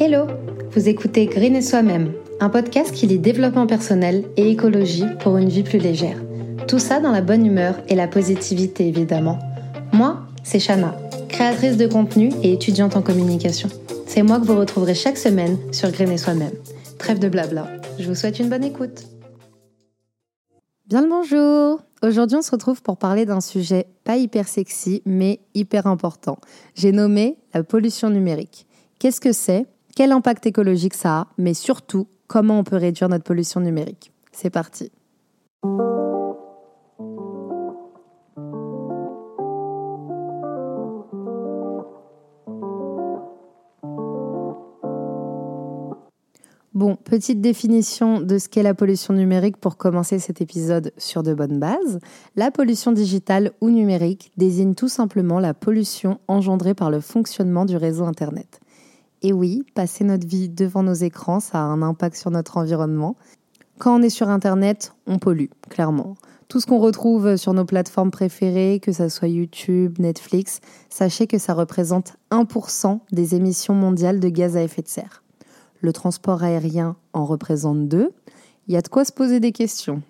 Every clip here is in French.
Hello Vous écoutez Green et Soi-même, un podcast qui lit développement personnel et écologie pour une vie plus légère. Tout ça dans la bonne humeur et la positivité évidemment. Moi, c'est Shana, créatrice de contenu et étudiante en communication. C'est moi que vous retrouverez chaque semaine sur Green et Soi-même. Trêve de blabla, je vous souhaite une bonne écoute. Bien le bonjour Aujourd'hui, on se retrouve pour parler d'un sujet pas hyper sexy, mais hyper important. J'ai nommé la pollution numérique. Qu'est-ce que c'est? Quel impact écologique ça a, mais surtout comment on peut réduire notre pollution numérique. C'est parti. Bon, petite définition de ce qu'est la pollution numérique pour commencer cet épisode sur de bonnes bases. La pollution digitale ou numérique désigne tout simplement la pollution engendrée par le fonctionnement du réseau Internet. Et oui, passer notre vie devant nos écrans, ça a un impact sur notre environnement. Quand on est sur Internet, on pollue, clairement. Tout ce qu'on retrouve sur nos plateformes préférées, que ce soit YouTube, Netflix, sachez que ça représente 1% des émissions mondiales de gaz à effet de serre. Le transport aérien en représente 2. Il y a de quoi se poser des questions.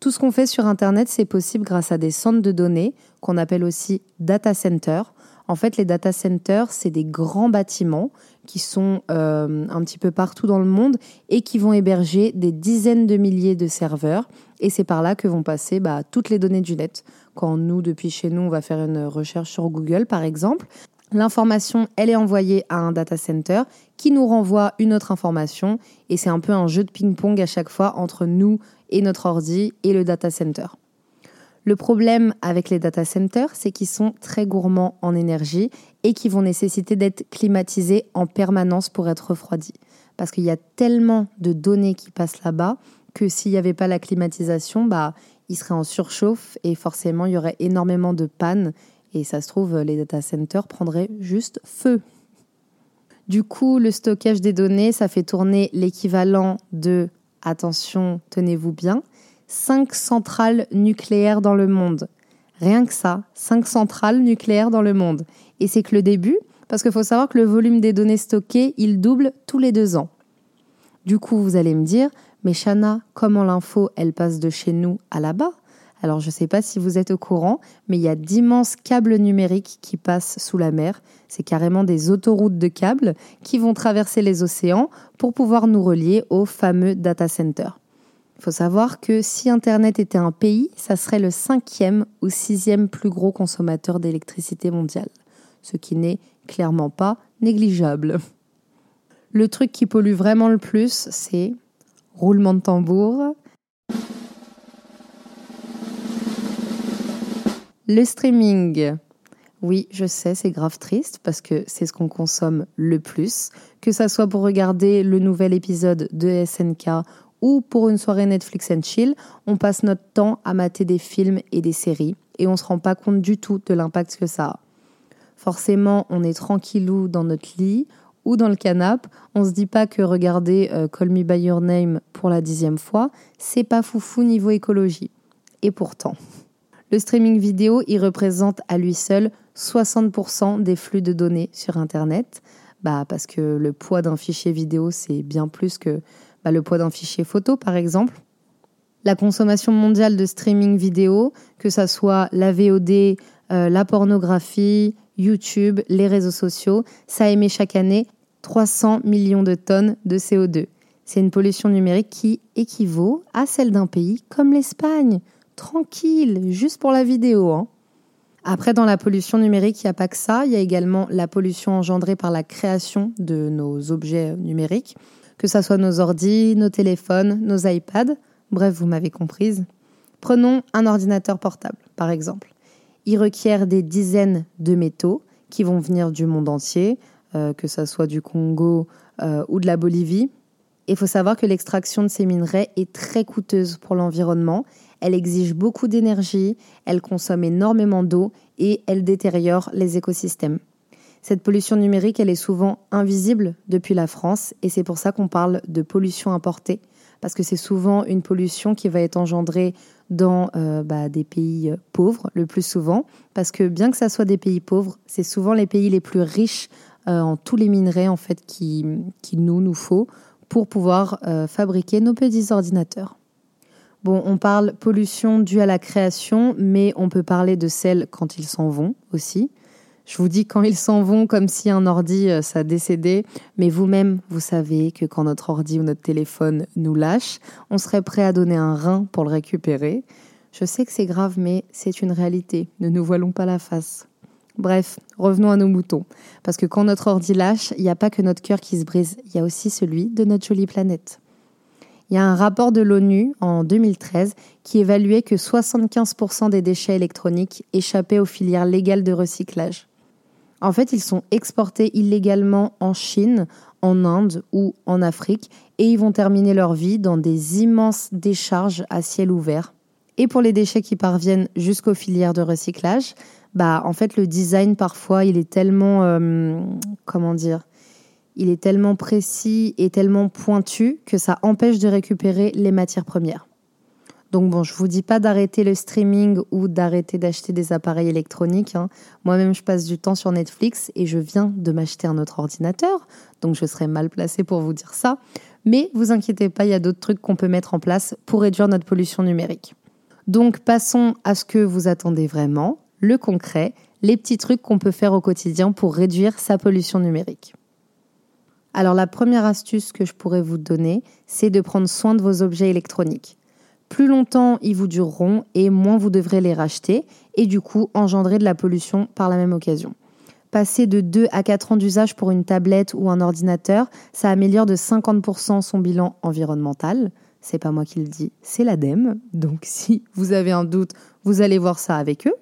Tout ce qu'on fait sur Internet, c'est possible grâce à des centres de données qu'on appelle aussi data centers. En fait, les data centers, c'est des grands bâtiments qui sont euh, un petit peu partout dans le monde et qui vont héberger des dizaines de milliers de serveurs. Et c'est par là que vont passer bah, toutes les données du net. Quand nous, depuis chez nous, on va faire une recherche sur Google, par exemple, l'information, elle est envoyée à un data center qui nous renvoie une autre information. Et c'est un peu un jeu de ping-pong à chaque fois entre nous et notre ordi et le data center. Le problème avec les data centers, c'est qu'ils sont très gourmands en énergie et qu'ils vont nécessiter d'être climatisés en permanence pour être refroidis. Parce qu'il y a tellement de données qui passent là-bas que s'il n'y avait pas la climatisation, bah, ils seraient en surchauffe et forcément il y aurait énormément de pannes et ça se trouve les data centers prendraient juste feu. Du coup, le stockage des données, ça fait tourner l'équivalent de, attention, tenez-vous bien, 5 centrales nucléaires dans le monde. Rien que ça, 5 centrales nucléaires dans le monde. Et c'est que le début, parce qu'il faut savoir que le volume des données stockées, il double tous les deux ans. Du coup, vous allez me dire, mais Shana, comment l'info, elle passe de chez nous à là-bas? Alors, je ne sais pas si vous êtes au courant, mais il y a d'immenses câbles numériques qui passent sous la mer. C'est carrément des autoroutes de câbles qui vont traverser les océans pour pouvoir nous relier au fameux data center. Il faut savoir que si Internet était un pays, ça serait le cinquième ou sixième plus gros consommateur d'électricité mondiale, ce qui n'est clairement pas négligeable. Le truc qui pollue vraiment le plus, c'est roulement de tambour. Le streaming. Oui, je sais, c'est grave triste parce que c'est ce qu'on consomme le plus, que ça soit pour regarder le nouvel épisode de SNK ou pour une soirée Netflix and chill, on passe notre temps à mater des films et des séries et on se rend pas compte du tout de l'impact que ça a. Forcément, on est tranquillou dans notre lit ou dans le canapé. On se dit pas que regarder euh, Call Me By Your Name pour la dixième fois, c'est pas foufou niveau écologie. Et pourtant, le streaming vidéo, il représente à lui seul 60% des flux de données sur Internet. Bah, parce que le poids d'un fichier vidéo, c'est bien plus que bah, le poids d'un fichier photo par exemple. La consommation mondiale de streaming vidéo, que ce soit la VOD, euh, la pornographie, YouTube, les réseaux sociaux, ça émet chaque année 300 millions de tonnes de CO2. C'est une pollution numérique qui équivaut à celle d'un pays comme l'Espagne. Tranquille, juste pour la vidéo. Hein. Après, dans la pollution numérique, il n'y a pas que ça. Il y a également la pollution engendrée par la création de nos objets numériques que ce soit nos ordis, nos téléphones, nos iPads, bref, vous m'avez comprise. Prenons un ordinateur portable, par exemple. Il requiert des dizaines de métaux qui vont venir du monde entier, euh, que ce soit du Congo euh, ou de la Bolivie. Il faut savoir que l'extraction de ces minerais est très coûteuse pour l'environnement. Elle exige beaucoup d'énergie, elle consomme énormément d'eau et elle détériore les écosystèmes. Cette pollution numérique, elle est souvent invisible depuis la France et c'est pour ça qu'on parle de pollution importée, parce que c'est souvent une pollution qui va être engendrée dans euh, bah, des pays pauvres le plus souvent, parce que bien que ça soit des pays pauvres, c'est souvent les pays les plus riches en tous les minerais en fait qui nous nous faut pour pouvoir fabriquer nos petits ordinateurs. Bon, on parle pollution due à la création, mais on peut parler de celle quand ils s'en vont aussi. Je vous dis quand ils s'en vont comme si un ordi euh, ça décédait, mais vous-même, vous savez que quand notre ordi ou notre téléphone nous lâche, on serait prêt à donner un rein pour le récupérer. Je sais que c'est grave, mais c'est une réalité. Ne nous voilons pas la face. Bref, revenons à nos moutons. Parce que quand notre ordi lâche, il n'y a pas que notre cœur qui se brise, il y a aussi celui de notre jolie planète. Il y a un rapport de l'ONU en 2013 qui évaluait que 75% des déchets électroniques échappaient aux filières légales de recyclage. En fait, ils sont exportés illégalement en Chine, en Inde ou en Afrique et ils vont terminer leur vie dans des immenses décharges à ciel ouvert. Et pour les déchets qui parviennent jusqu'aux filières de recyclage, bah en fait le design parfois il est tellement euh, comment dire il est tellement précis et tellement pointu que ça empêche de récupérer les matières premières. Donc bon, je vous dis pas d'arrêter le streaming ou d'arrêter d'acheter des appareils électroniques. Hein. Moi-même, je passe du temps sur Netflix et je viens de m'acheter un autre ordinateur, donc je serais mal placée pour vous dire ça. Mais vous inquiétez pas, il y a d'autres trucs qu'on peut mettre en place pour réduire notre pollution numérique. Donc passons à ce que vous attendez vraiment, le concret, les petits trucs qu'on peut faire au quotidien pour réduire sa pollution numérique. Alors la première astuce que je pourrais vous donner, c'est de prendre soin de vos objets électroniques. Plus longtemps ils vous dureront et moins vous devrez les racheter et du coup engendrer de la pollution par la même occasion. Passer de 2 à 4 ans d'usage pour une tablette ou un ordinateur, ça améliore de 50% son bilan environnemental. C'est pas moi qui le dis, c'est l'ADEME. Donc si vous avez un doute, vous allez voir ça avec eux.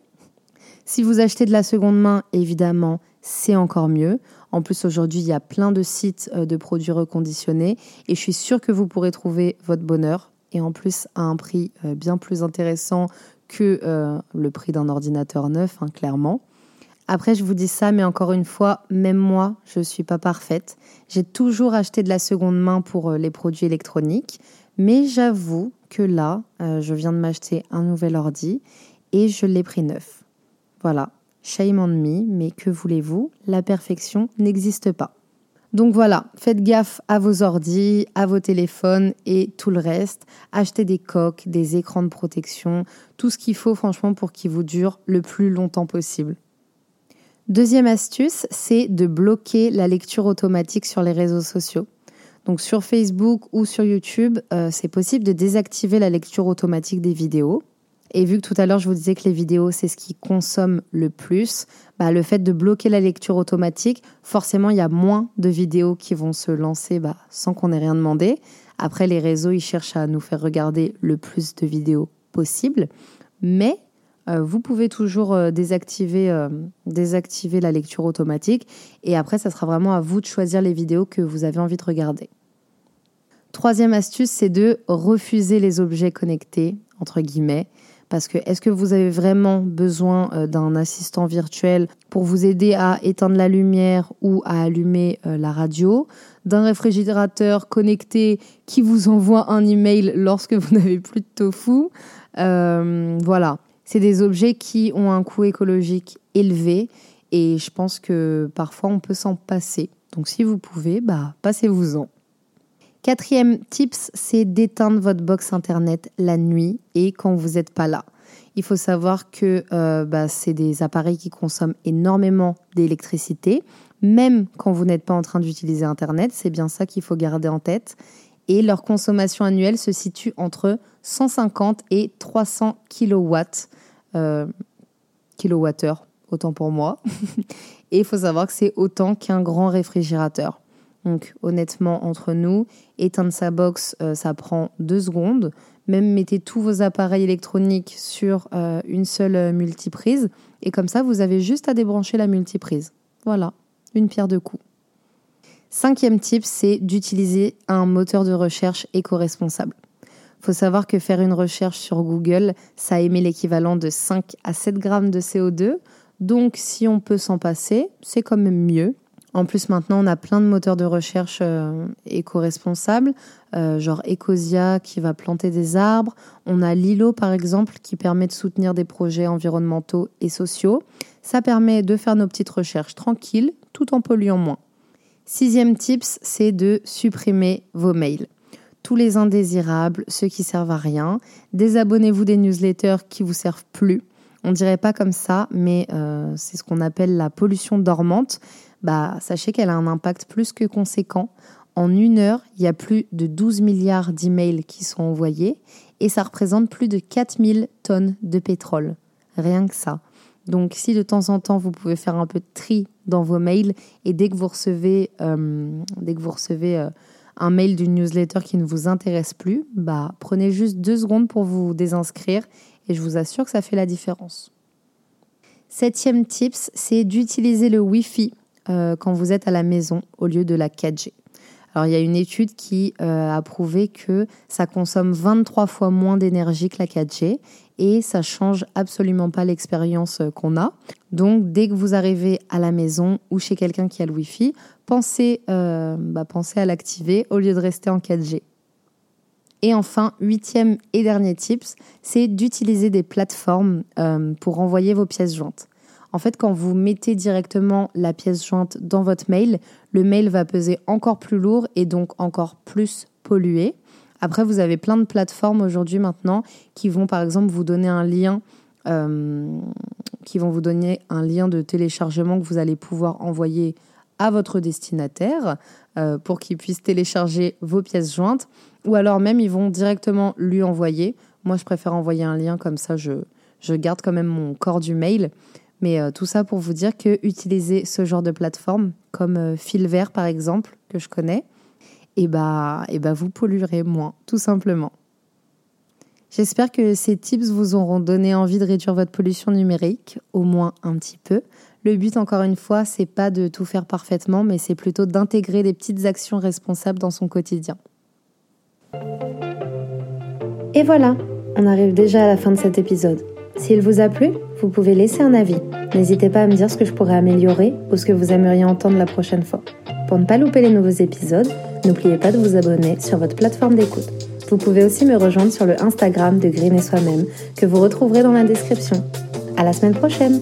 Si vous achetez de la seconde main, évidemment, c'est encore mieux. En plus, aujourd'hui, il y a plein de sites euh, de produits reconditionnés et je suis sûre que vous pourrez trouver votre bonheur et en plus à un prix euh, bien plus intéressant que euh, le prix d'un ordinateur neuf, hein, clairement. Après, je vous dis ça, mais encore une fois, même moi, je ne suis pas parfaite. J'ai toujours acheté de la seconde main pour les produits électroniques, mais j'avoue que là, je viens de m'acheter un nouvel ordi et je l'ai pris neuf. Voilà, Shame on me, mais que voulez-vous? La perfection n'existe pas. Donc voilà, faites gaffe à vos ordis, à vos téléphones et tout le reste. Achetez des coques, des écrans de protection, tout ce qu'il faut franchement pour qu'ils vous durent le plus longtemps possible. Deuxième astuce, c'est de bloquer la lecture automatique sur les réseaux sociaux. Donc sur Facebook ou sur YouTube, euh, c'est possible de désactiver la lecture automatique des vidéos. Et vu que tout à l'heure je vous disais que les vidéos c'est ce qui consomme le plus, bah, le fait de bloquer la lecture automatique, forcément il y a moins de vidéos qui vont se lancer bah, sans qu'on ait rien demandé. Après les réseaux ils cherchent à nous faire regarder le plus de vidéos possible, mais euh, vous pouvez toujours euh, désactiver, euh, désactiver la lecture automatique et après ça sera vraiment à vous de choisir les vidéos que vous avez envie de regarder. Troisième astuce, c'est de refuser les objets connectés, entre guillemets. Parce que est-ce que vous avez vraiment besoin euh, d'un assistant virtuel pour vous aider à éteindre la lumière ou à allumer euh, la radio D'un réfrigérateur connecté qui vous envoie un email lorsque vous n'avez plus de tofu? Euh, Voilà. C'est des objets qui ont un coût écologique élevé et je pense que parfois on peut s'en passer. Donc si vous pouvez, bah passez-vous-en. Quatrième tips, c'est d'éteindre votre box internet la nuit et quand vous n'êtes pas là. Il faut savoir que euh, bah, c'est des appareils qui consomment énormément d'électricité, même quand vous n'êtes pas en train d'utiliser Internet. C'est bien ça qu'il faut garder en tête. Et leur consommation annuelle se situe entre 150 et 300 kilowatts, euh, kilowattheures, autant pour moi. et il faut savoir que c'est autant qu'un grand réfrigérateur. Donc honnêtement, entre nous, éteindre sa box, euh, ça prend deux secondes. Même mettez tous vos appareils électroniques sur euh, une seule euh, multiprise. Et comme ça, vous avez juste à débrancher la multiprise. Voilà, une pierre deux coups. Cinquième type, c'est d'utiliser un moteur de recherche éco-responsable. Faut savoir que faire une recherche sur Google, ça émet l'équivalent de 5 à 7 grammes de CO2. Donc si on peut s'en passer, c'est quand même mieux. En plus, maintenant, on a plein de moteurs de recherche euh, éco-responsables, euh, genre Ecosia qui va planter des arbres. On a Lilo, par exemple, qui permet de soutenir des projets environnementaux et sociaux. Ça permet de faire nos petites recherches tranquilles, tout en polluant moins. Sixième tips, c'est de supprimer vos mails. Tous les indésirables, ceux qui servent à rien. Désabonnez-vous des newsletters qui vous servent plus. On dirait pas comme ça, mais euh, c'est ce qu'on appelle la pollution dormante. Bah, sachez qu'elle a un impact plus que conséquent. En une heure, il y a plus de 12 milliards d'emails qui sont envoyés et ça représente plus de 4000 tonnes de pétrole. Rien que ça. Donc si de temps en temps vous pouvez faire un peu de tri dans vos mails et dès que vous recevez, euh, dès que vous recevez euh, un mail d'une newsletter qui ne vous intéresse plus, bah, prenez juste deux secondes pour vous désinscrire et je vous assure que ça fait la différence. Septième tips, c'est d'utiliser le Wi-Fi euh, quand vous êtes à la maison au lieu de la 4G. Alors il y a une étude qui a prouvé que ça consomme 23 fois moins d'énergie que la 4G et ça change absolument pas l'expérience euh, qu'on a. Donc dès que vous arrivez à la maison ou chez quelqu'un qui a le Wi-Fi, pensez, euh, bah, pensez à l'activer au lieu de rester en 4G. Et enfin, huitième et dernier tips, c'est d'utiliser des plateformes euh, pour envoyer vos pièces jointes. En fait, quand vous mettez directement la pièce jointe dans votre mail, le mail va peser encore plus lourd et donc encore plus pollué. Après, vous avez plein de plateformes aujourd'hui maintenant qui vont par exemple vous donner un lien, euh, qui vont vous donner un lien de téléchargement que vous allez pouvoir envoyer à votre destinataire euh, pour qu'il puisse télécharger vos pièces jointes. Ou alors même, ils vont directement lui envoyer. Moi, je préfère envoyer un lien comme ça, je, je garde quand même mon corps du mail. Mais euh, tout ça pour vous dire que utiliser ce genre de plateforme, comme Fil Vert par exemple, que je connais, et bah, et bah vous polluerez moins, tout simplement. J'espère que ces tips vous auront donné envie de réduire votre pollution numérique, au moins un petit peu. Le but, encore une fois, c'est pas de tout faire parfaitement, mais c'est plutôt d'intégrer des petites actions responsables dans son quotidien. Et voilà, on arrive déjà à la fin de cet épisode. S'il vous a plu, vous pouvez laisser un avis. N'hésitez pas à me dire ce que je pourrais améliorer ou ce que vous aimeriez entendre la prochaine fois. Pour ne pas louper les nouveaux épisodes, N'oubliez pas de vous abonner sur votre plateforme d'écoute. Vous pouvez aussi me rejoindre sur le Instagram de Green et Soi-même que vous retrouverez dans la description. À la semaine prochaine!